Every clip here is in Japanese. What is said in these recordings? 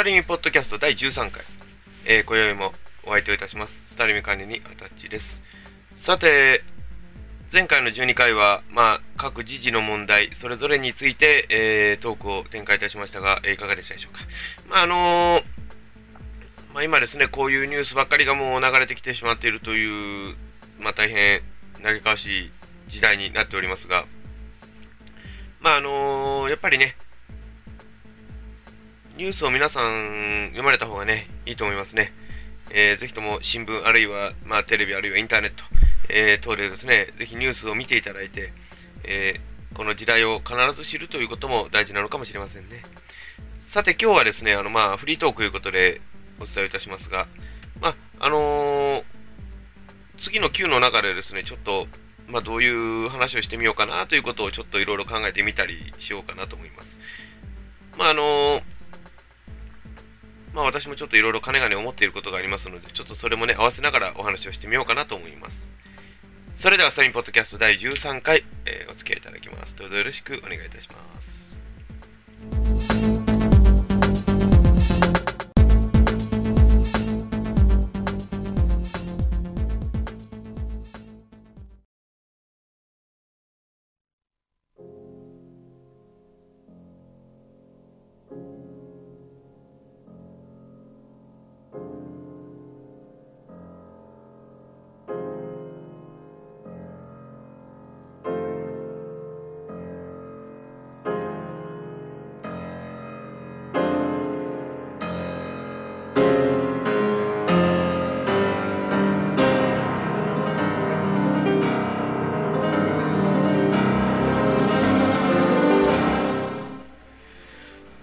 タリミポッドキャスト第13回、えー、今宵もお相手をいたします。スタリミ管理にアタッチです。さて、前回の12回は、まあ、各時事の問題、それぞれについて、えー、トークを展開いたしましたが、えー、いかがでしたでしょうか。まあ、あのー、まあ、今ですね、こういうニュースばっかりがもう流れてきてしまっているという、まあ、大変嘆かわしい時代になっておりますが、まあ、あのやっぱりね、ニュースを皆さん読まれた方がね、いいと思いますね。えー、ぜひとも新聞あるいは、まあ、テレビあるいはインターネット、えー、等でですね、ぜひニュースを見ていただいて、えー、この時代を必ず知るということも大事なのかもしれませんね。さて今日はですね、あのまあフリートークということでお伝えいたしますが、まあ、あの、次の Q の中でですね、ちょっと、まあ、どういう話をしてみようかなということをちょっといろいろ考えてみたりしようかなと思います。まあ、あのーまあ私もちょっといろいろ金がね思っていることがありますので、ちょっとそれもね、合わせながらお話をしてみようかなと思います。それでは、サインポッドキャスト第13回、えー、お付き合いいただきます。どうぞよろしくお願いいたします。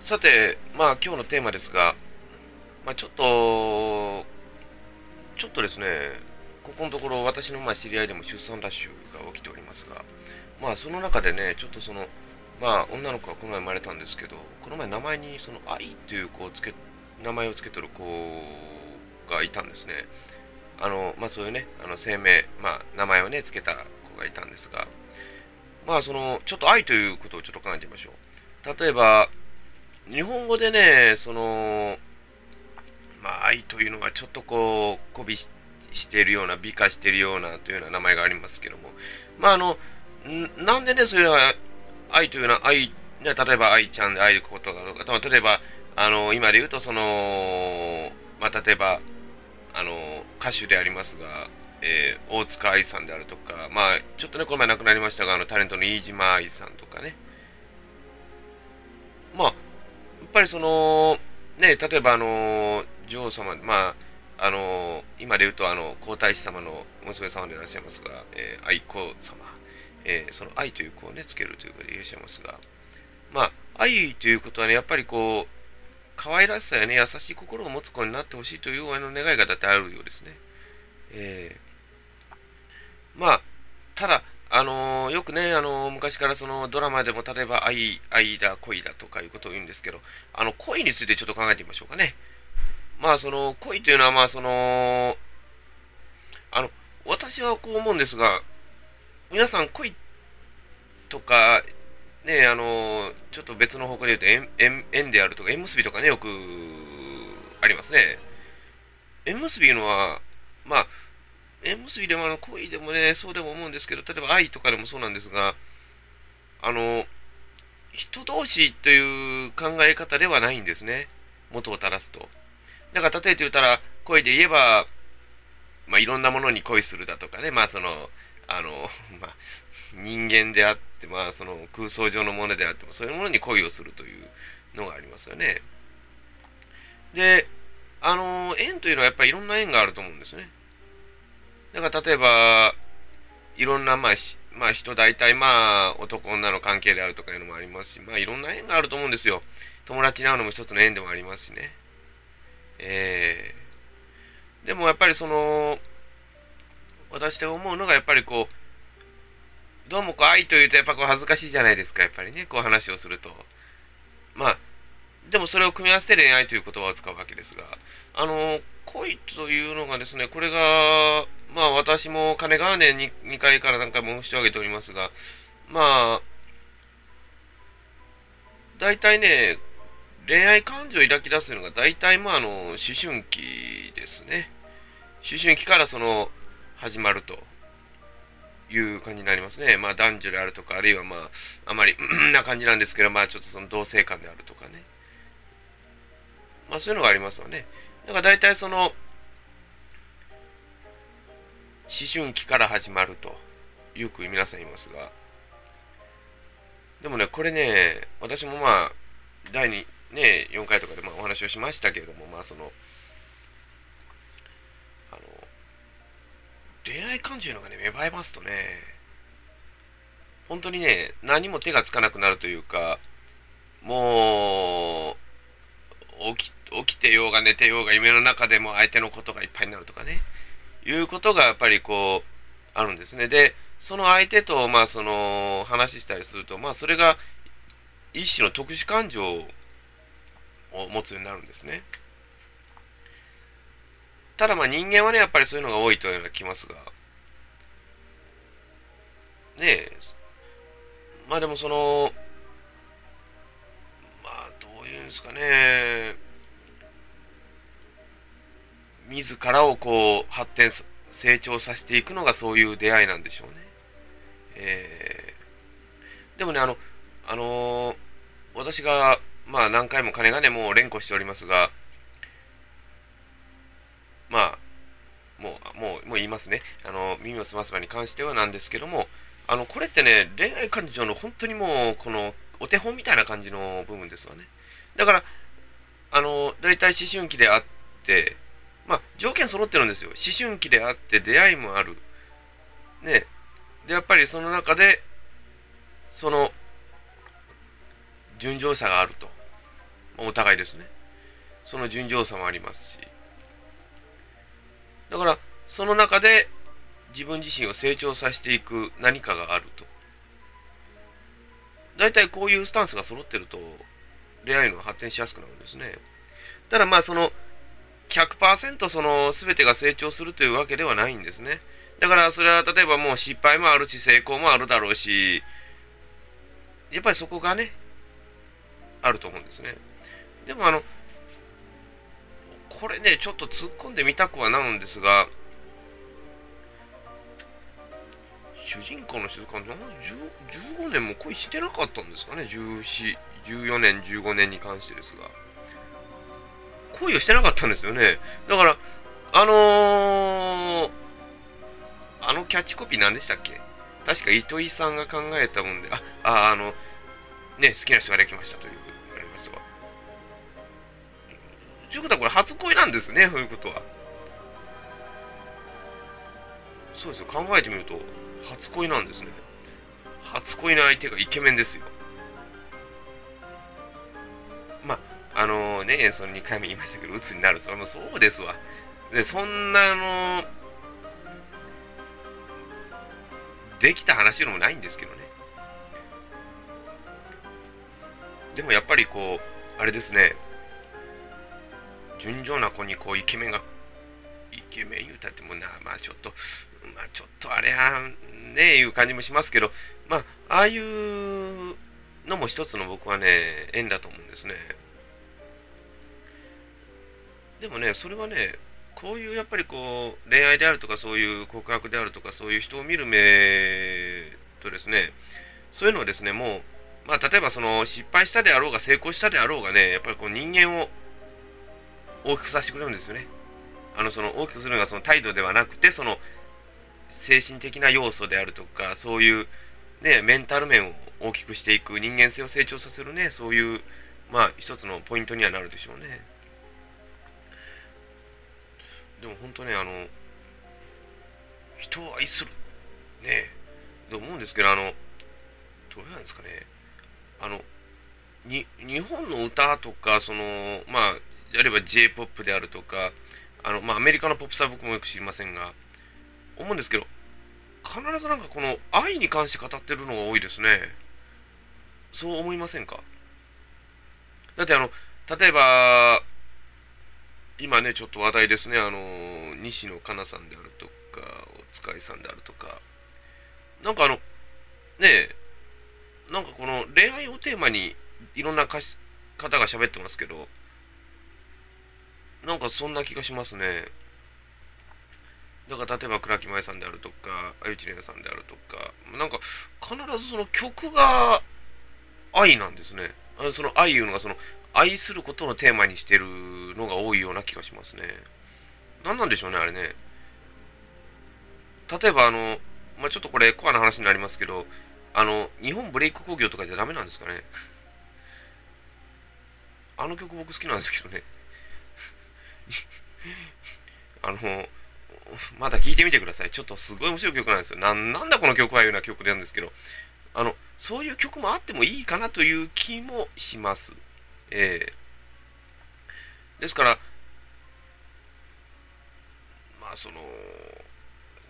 さて、まあ今日のテーマですが、まあ、ちょっと、ちょっとですね、ここのところ私のま知り合いでも出産ラッシュが起きておりますが、まあその中でね、ちょっとその、まあ女の子がこの前生まれたんですけど、この前名前にその愛という子をつけ、名前を付けてる子がいたんですね。あの、まあそういうね、あの生命、まあ名前をね、付けた子がいたんですが、まあその、ちょっと愛ということをちょっと考えてみましょう。例えば、日本語でね、その、まあ、愛というのがちょっとこう、媚びしているような、美化しているようなというような名前がありますけども、まあ、あの、なんでね、それは、愛というのは、愛、ね、例えば愛ちゃんで愛ることがあるとか、例えば、あの、今で言うと、その、まあ、例えば、あの、歌手でありますが、えー、大塚愛さんであるとか、まあ、ちょっとね、この前亡くなりましたが、あの、タレントの飯島愛さんとかね、まあ、ぱりその、ね、例えばあの、女王様、まあ、あの、今で言うとあの、皇太子様の娘様でいらっしゃいますが、えー、愛子様、えー、その愛という子をね、つけるということでいらっしゃいますが、まあ、愛ということはね、やっぱりこう、可愛らしさやね、優しい心を持つ子になってほしいという親の願いがだってあるようですね。えー、まあ、ただ、あの、よくね、あの、昔からそのドラマでも例えば愛、愛だ、恋だとかいうことを言うんですけど、あの、恋についてちょっと考えてみましょうかね。まあ、その、恋というのは、まあ、その、あの、私はこう思うんですが、皆さん恋とか、ね、あの、ちょっと別の方向で言うと縁、縁であるとか、縁結びとかね、よくありますね。縁結びいうのは、まあ、縁結びでもあの恋でもね、そうでも思うんですけど、例えば愛とかでもそうなんですが、あの、人同士という考え方ではないんですね。元を垂らすと。だから例えて言ったら、恋で言えば、まあ、いろんなものに恋するだとかね、まあその、あの、まあ、人間であって、まあその空想上のものであっても、そういうものに恋をするというのがありますよね。で、あの、縁というのはやっぱりいろんな縁があると思うんですね。だか例えば、いろんな、まあ、まあ、人大体まあ、男女の関係であるとかいうのもありますし、まあ、いろんな縁があると思うんですよ。友達に会うのも一つの縁でもありますしね。えー、でもやっぱりその、私で思うのがやっぱりこう、どうもこう愛というとやっぱこう恥ずかしいじゃないですか、やっぱりね、こう話をすると。まあ、でもそれを組み合わせて恋愛という言葉を使うわけですが、あの、恋というのがですね、これが、まあ私も金川年に 2, 回から何回も申し上げておりますが、まあ、大体ね、恋愛感情を抱き出すのが大体まああの思春期ですね。思春期からその始まるという感じになりますね。まあ男女であるとかあるいはまああまりん な感じなんですけどまあちょっとその同性間であるとかね。まあそういうのがありますわね。だから大体その思春期から始まるとよく皆さん言いますがでもねこれね私もまあ第2ね、4回とかでまあお話をしましたけれども、まあその、あの、恋愛感情のがね、芽生えますとね、本当にね、何も手がつかなくなるというか、もう、起き起きてようが寝てようが夢の中でも相手のことがいっぱいになるとかね、いうことがやっぱりこう、あるんですね。で、その相手と、まあその、話したりすると、まあそれが一種の特殊感情を持つようになるんですね。ただまあ人間はね、やっぱりそういうのが多いというような気ますが、ねえ、まあでもその、まあどういうんですかね、自らをこう発展、成長させていくのがそういう出会いなんでしょうね。えー、でもね、あの、あのー、私がまあ何回も金がね、もう連呼しておりますが、まあ、もう、もう、もう言いますね。あの、耳をすますばに関してはなんですけども、あの、これってね、恋愛感情の本当にもう、この、お手本みたいな感じの部分ですわね。だから、あの、大体思春期であって、まあ、条件揃ってるんですよ。思春期であって、出会いもある。ね。で、やっぱりその中で、その、純情さがあると。お互いですね。その純情さもありますし。だから、その中で自分自身を成長させていく何かがあると。大体こういうスタンスが揃ってると、恋愛の発展しやすくなるんですね。ただまあその、100%その全てが成長するというわけではないんですね。だからそれは例えばもう失敗もあるし成功もあるだろうし、やっぱりそこがね、あると思うんですね。でもあの、これね、ちょっと突っ込んでみたくはなるんですが、主人公の静かな15年も恋してなかったんですかね、14、14年、15年に関してですが。恋をしてなかったんですよね。だから、あのー、あのキャッチコピー何でしたっけ？確か糸井さんが考えたもんで、あ、あ、あの、ね、好きな人ができましたというということはこれ初恋なんですね、そういうことは。そうですよ、考えてみると、初恋なんですね。初恋の相手がイケメンですよ。あ、の、ね、その2回目言いましたけど、鬱になる。それもそうですわ。で、そんな、あの、できた話のもないんですけどね。でもやっぱりこう、あれですね、純情な子にこうイケメンがイケメン言うたってもなまあちょっとまあちょっとあれはねいう感じもしますけどまあああいうのも一つの僕はね縁だと思うんですねでもねそれはねこういうやっぱりこう恋愛であるとかそういう告白であるとかそういう人を見る目とですねそういうのはですねもうまあ例えばその失敗したであろうが成功したであろうがねやっぱりこう人間を大きくさせてくれるんですよね。あのその大きくするのがその態度ではなくてその精神的な要素であるとかそういうねメンタル面を大きくしていく人間性を成長させるねそういうまあ一つのポイントにはなるでしょうね。でも本当ねあの人を愛する。ねと思うんですけどあのどうなんですかね。あのに日本の歌とかそのまああるいは J-POP であるとか、あの、まあ、アメリカのポップスは僕もよく知りませんが、思うんですけど、必ずなんかこの愛に関して語ってるのが多いですね。そう思いませんか？だってあの、例えば、今ね、ちょっと話題ですね、あの、西野カナさんであるとか、おつかいさんであるとか、なんかあの、ねえなんかこの恋愛をテーマにいろんな方が喋ってますけど、なんかそんな気がしますね。だから例えば倉木麻衣さんであるとか、あゆちねさんであるとか、なんか必ずその曲が愛なんですね。あのその愛いうのがその愛することのテーマにしてるのが多いような気がしますね。何なんでしょうね、あれね。例えばあの、まあ、ちょっとこれコアな話になりますけど、あの、日本ブレイク工業とかじゃダメなんですかね。あの曲僕好きなんですけどね。あの、まだ聴いてみてください。ちょっとすごい面白い曲なんですよ。ななんだこの曲はいうような曲なんですけど、あの、そういう曲もあってもいいかなという気もします。えー、ですから、まあその、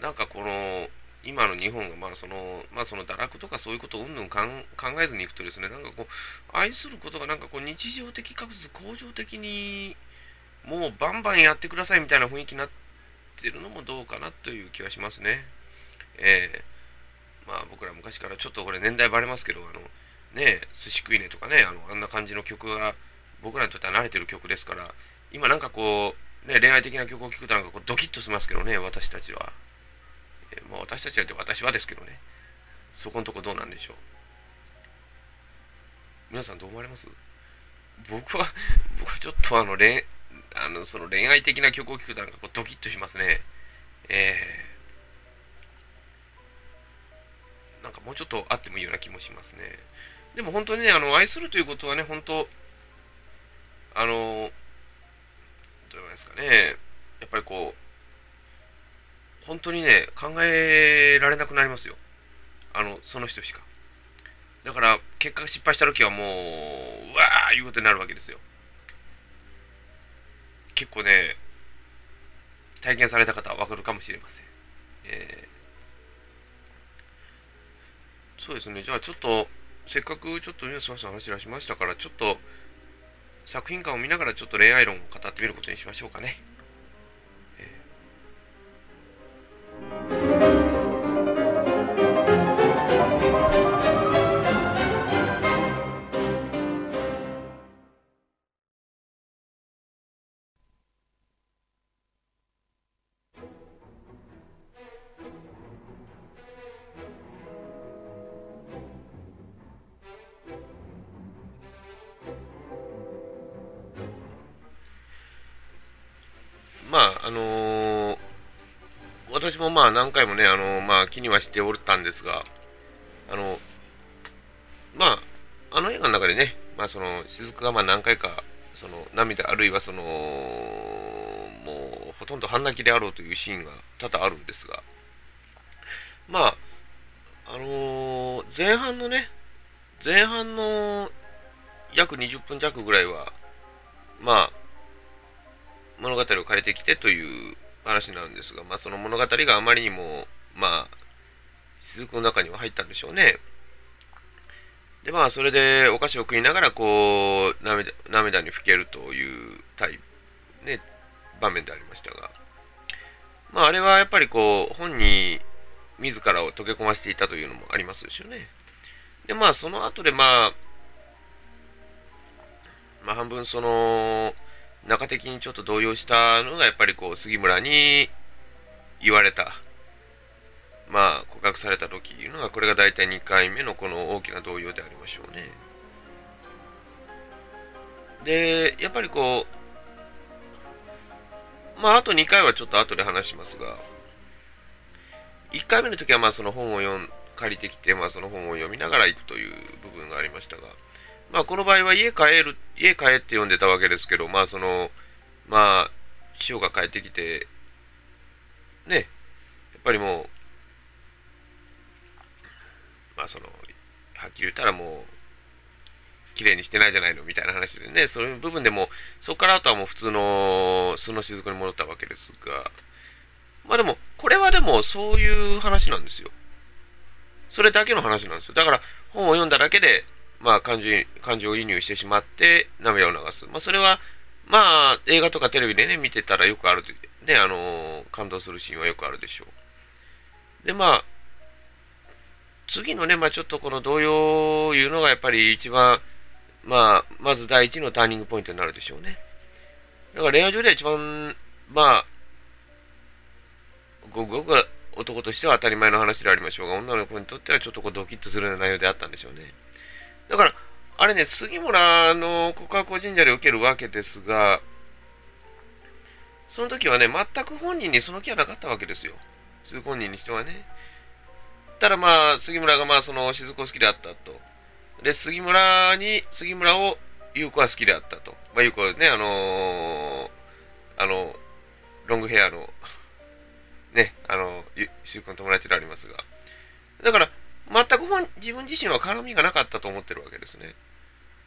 なんかこの、今の日本がまあその、まあその堕落とかそういうことをうんぬん考えずにいくとですね、なんかこう、愛することがなんかこう日常的かつ恒常的にもうバンバンやってくださいみたいな雰囲気になってるのもどうかなという気はしますね。えー、まあ僕ら昔からちょっとこれ年代バレますけど、あの、ね、寿司食いねとかね、あの、あんな感じの曲が僕らにとっては慣れてる曲ですから、今なんかこう、ね、恋愛的な曲を聴くとなんかこうドキッとしますけどね、私たちは。えー、まあ私たちはって私はですけどね、そこのとこどうなんでしょう。皆さんどう思われます？僕は、僕はちょっとあの恋、あの、その恋愛的な曲を聴くとなんかこうドキッとしますね。えー、なんかもうちょっとあってもいいような気もしますね。でも本当にね、あの、愛するということはね、本当、あの、どう言いますかね、やっぱりこう、本当にね、考えられなくなりますよ。あの、その人しか。だから、結果失敗した時はもう、うわーいうことになるわけですよ。結構ね、体験された方はわかるかもしれません。えー、そうですね、じゃあちょっと、せっかくちょっとニュースの話をしましたから、ちょっと作品館を見ながらちょっと恋愛論を語ってみることにしましょうかね。まあ、あの私もまあ何回もね、あのまあ気にはしておったんですが、あの、まあ、あの映画の中でね、まあその、雫がまあ何回か、その涙あるいはその、もうほとんど半泣きであろうというシーンが多々あるんですが、まあ、あのー、前半のね、前半の約20分弱ぐらいは、まあ、物語を変えてきてという話なんですが、まあ、その物語があまりにも、まあ、雫の中には入ったんでしょうね。で、まあ、それでお菓子を食いながら、こう、涙涙にふけるというタイプ、ね、場面でありましたが、まあ、あれはやっぱりこう、本に自らを溶け込ませていたというのもありますでしょうね。で、まあ、その後で、まあ、まあ、半分その、中的にちょっと動揺したのがやっぱりこう杉村に言われた。まあ告白された時いうのがこれが大体2回目のこの大きな動揺でありましょうね。でやっぱりこうまああと2回はちょっと後で話しますが1回目の時はまあその本を読ん借りてきて、まあ、その本を読みながら行くという部分がありましたがまあ、この場合は家帰る、家帰って読んでたわけですけど、まあ、その、まあ、師匠が帰ってきて、ね、やっぱりもう、まあ、その、はっきり言ったらもう、綺麗にしてないじゃないのみたいな話でね、そういう部分でも、そこからあとはもう普通の素の雫に戻ったわけですが、まあでも、これはでもそういう話なんですよ。それだけの話なんですよ。だから、本を読んだだけで、まあ、感情感情移入してしまって涙を流す。まあ、それは、まあ、映画とかテレビでね、見てたらよくある、ね、あのー、感動するシーンはよくあるでしょう。で、まあ、次のね、まあ、ちょっとこの動揺いうのがやっぱり一番、まあ、まず第一のターニングポイントになるでしょうね。だから恋愛上では一番、まあ、ごくごく男としては当たり前の話でありましょうが、女の子にとってはちょっとこうドキッとするような内容であったんでしょうね。だから、あれね、杉村の告白を神社で受けるわけですが、その時はね、全く本人にその気はなかったわけですよ。鈴本人にしてはね。ただまあ、杉村がまあ、その、雫を好きであったと。で、杉村に、杉村を優子は好きであったと。まあ、優子はね、あのー、あの、ロングヘアのね、あの、シュの友達でありますが。だから、全く自分自身は絡みがなかったと思ってるわけですね。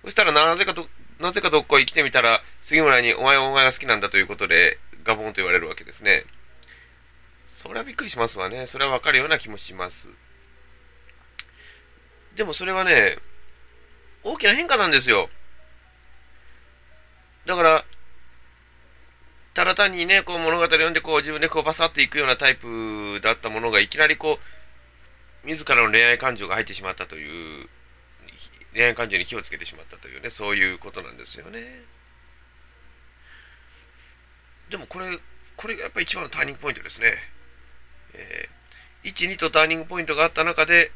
そしたらなぜかと、なぜかどっか生きてみたら、杉村にお前はお前が好きなんだということで、ガボンと言われるわけですね。それはびっくりしますわね。それはわかるような気もします。でもそれはね、大きな変化なんですよ。だから、ただ単にね、こう物語を読んでこう自分でこうバサッといくようなタイプだったものがいきなりこう、自らの恋愛感情が入ってしまったという、恋愛感情に火をつけてしまったというね、そういうことなんですよね。でもこれ、これがやっぱり一番のターニングポイントですね。えー、1、2とターニングポイントがあった中で、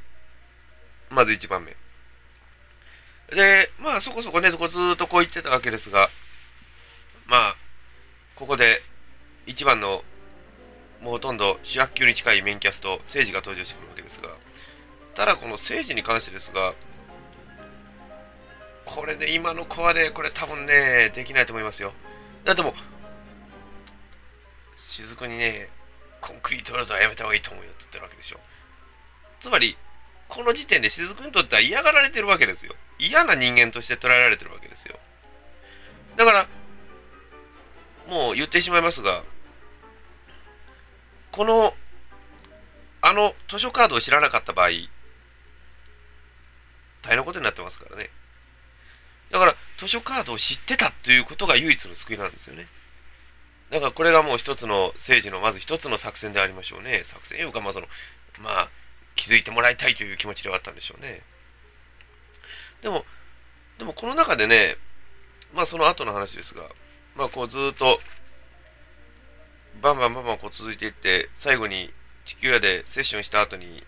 まず1番目。で、まあそこそこね、そこずっとこう言ってたわけですが、まあ、ここで1番のもうほとんど主役級に近いメインキャスト、政治が登場してくるわけですが、ただこの政治に関してですが、これね、今の子はね、これ多分ね、できないと思いますよ。だってもう、雫にね、コンクリートロードはやめた方がいいと思うよって言ってるわけでしょ。つまり、この時点で雫にとっては嫌がられてるわけですよ。嫌な人間として捉えられてるわけですよ。だから、もう言ってしまいますが、この、あの図書カードを知らなかった場合、大変なことになってますからね。だから、図書カードを知ってたということが唯一の救いなんですよね。だからこれがもう一つの政治のまず一つの作戦でありましょうね。作戦いうか、まあその、まあ、気づいてもらいたいという気持ちではあったんでしょうね。でも、でもこの中でね、まあその後の話ですが、まあこうずっと、バンバンバンバンこう続いていって、最後に地球屋でセッションした後に、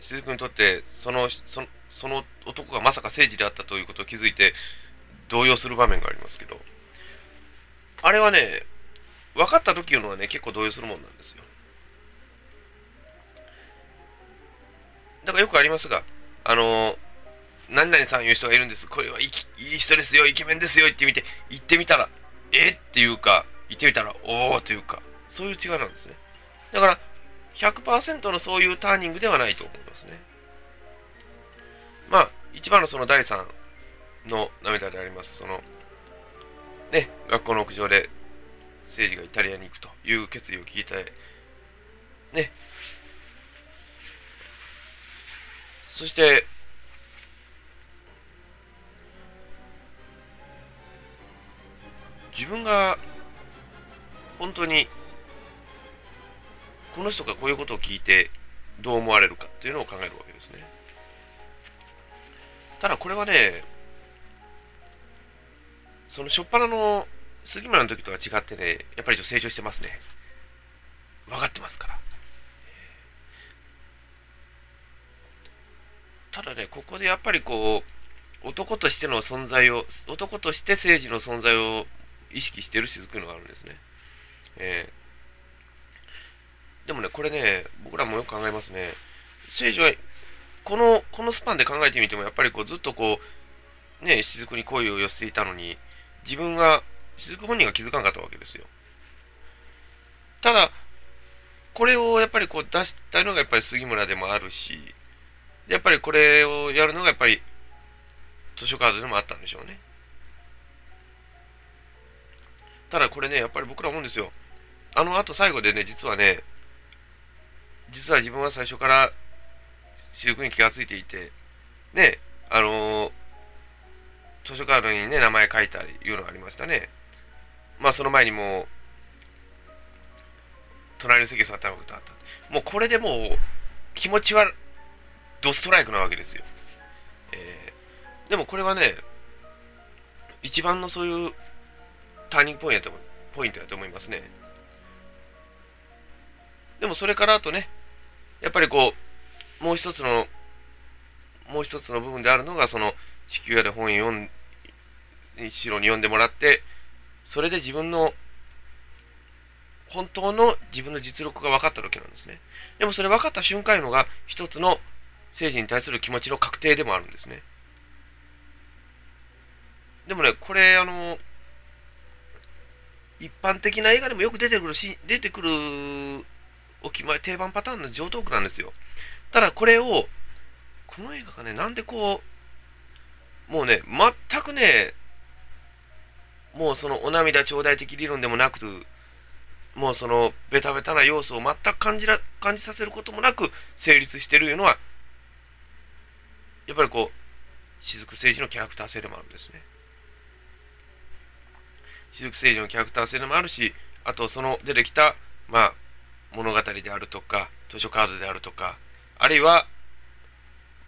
雫にとってその、その、その男がまさか政治であったということを気づいて、動揺する場面がありますけど、あれはね、分かった時いうのはね、結構動揺するもんなんですよ。だからよくありますが、あの何々さんいう人がいるんです。これはいい人ですよ、イケメンですよ、言ってみて、言ってみたら、え？っていうか、言ってみたら、おおというか、そういう違いなんですね。だから、100%のそういうターニングではないと思いますね。まあ、一番のその第3の涙であります、その、ね、学校の屋上で政治がイタリアに行くという決意を聞いて、ね、そして、自分が本当にこの人がこういうことを聞いてどう思われるかっていうのを考えるわけですね。ただこれはね、その初っ端の杉村の時とは違ってね、やっぱり成長してますね。分かってますから。ただね、ここでやっぱりこう、男としての存在を、男として政治の存在を意識してる雫のがあるんですね。えー、でもね、これね、僕らもよく考えますね。政治は、この、このスパンで考えてみても、やっぱりこう、ずっとこう、ね、雫に恋を寄せていたのに、自分が、雫本人が気づかなかったわけですよ。ただ、これをやっぱりこう出したのがやっぱり杉村でもあるし、やっぱりこれをやるのがやっぱり図書カードでもあったんでしょうね。ただこれね、やっぱり僕ら思うんですよ。あの後最後でね、実はね、実は自分は最初から私服に気がついていて、ね、あのー、図書カードにね、名前書いたりいうのがありましたね。まあその前にも隣の席に座ったことあった。もうこれでもう気持ちはドストライクなわけですよ。えー、でもこれはね、一番のそういうターニングポイントポイントだと思いますね。でもそれからあとね、やっぱりこう、もう一つの、もう一つの部分であるのが、その地球屋で本読ん、一郎に読んでもらって、それで自分の本当の自分の実力が分かったわけなんですね。でもそれ分かった瞬間のが一つの政治に対する気持ちの確定でもあるんですね。でもね、これ、あの、一般的な映画でもよく出てくるし、出てくるお決まり、定番パターンの上等句なんですよ。ただこれを、この映画がね、なんでこう、もうね、全くね、もうそのお涙頂戴的理論でもなく、もうそのベタベタな要素を全く感じら感じさせることもなく成立してるいうのは、やっぱりこう、雫政治のキャラクター性でもあるんですね。雫政治のキャラクター性でもあるし、あとその出てきた、まあ、物語であるとか、図書カードであるとか、あるいは、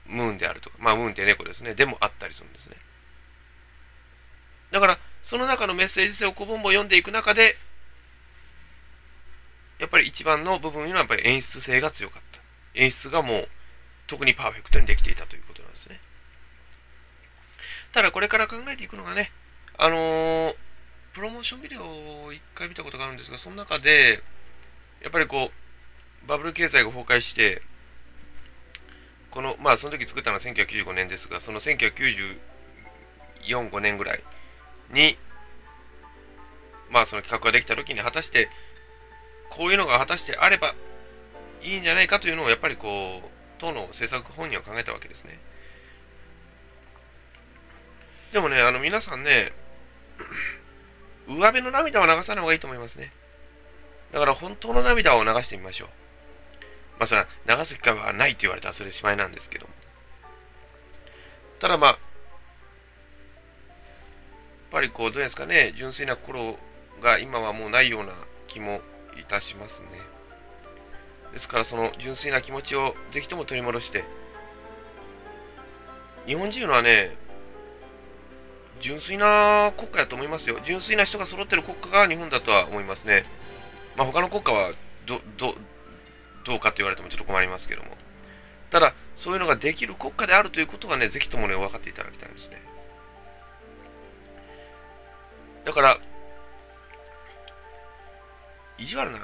ムーンであるとか、まあ、ムーンって猫ですね、でもあったりするんですね。だから、その中のメッセージ性をこぼんぼ読んでいく中で、やっぱり一番の部分にはやっぱり演出性が強かった。演出がもう特にパーフェクトにできていたということなんですね。ただこれから考えていくのがね、あのー、プロモーションビデオを一回見たことがあるんですが、その中で、やっぱりこう、バブル経済が崩壊して、この、まあその時作ったのは1995年ですが、その1994、5年ぐらいに、まあその企画ができた時に果たしてこういうのが果たしてあればいいんじゃないかというのをやっぱりこう党の政策本人は考えたわけですね。でもねあの皆さんね 上辺の涙は流さない方がいいと思いますね。だから本当の涙を流してみましょうまあそれは流す機会はないと言われたらそれしまいなんですけどもただまあやっぱりこうどうですかね純粋な心が今はもうないような気もいたしますね。ですからその純粋な気持ちをぜひとも取り戻して、日本人はね、純粋な国家やと思いますよ。純粋な人が揃ってる国家が日本だとは思いますね。まあ、他の国家はどどどうかと言われてもちょっと困りますけども。ただ、そういうのができる国家であるということはね、ぜひともね、分かっていただきたいんですね。だから、意地悪な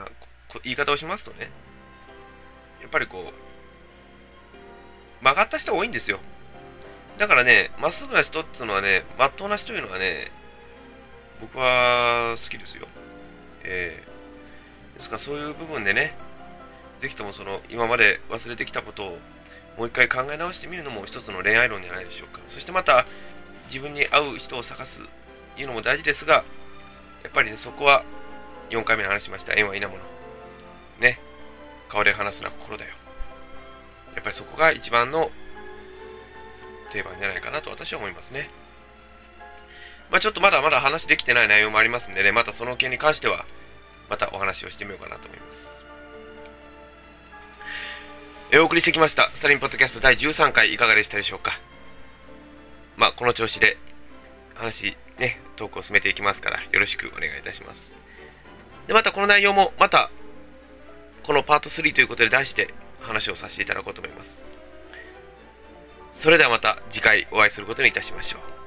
言い方をしますとね、やっぱりこう、曲がった人が多いんですよ。だからね、まっすぐな人っていうのはね、まっとうな人というのはね、僕は好きですよ。えー、ですか？らそういう部分でね、ぜひともその今まで忘れてきたことをもう一回考え直してみるのも一つの恋愛論じゃないでしょうか。そしてまた自分に合う人を探すいうのも大事ですが、やっぱりね、そこは4回目に話しました縁はいなもの。ね。顔で話すのは心だよ。やっぱりそこが一番の定番じゃないかなと私は思いますね。まあちょっとまだまだ話できてない内容もありますんでね、またその件に関しては、またお話をしてみようかなと思います。えお送りしてきました、スタリンポッドキャスト第13回いかがでしたでしょうか。まあこの調子で話、ね、トークを進めていきますから、よろしくお願いいたします。で、またこの内容も、また、このパート3ということで出して話をさせていただこうと思います。それではまた次回お会いすることにいたしましょう。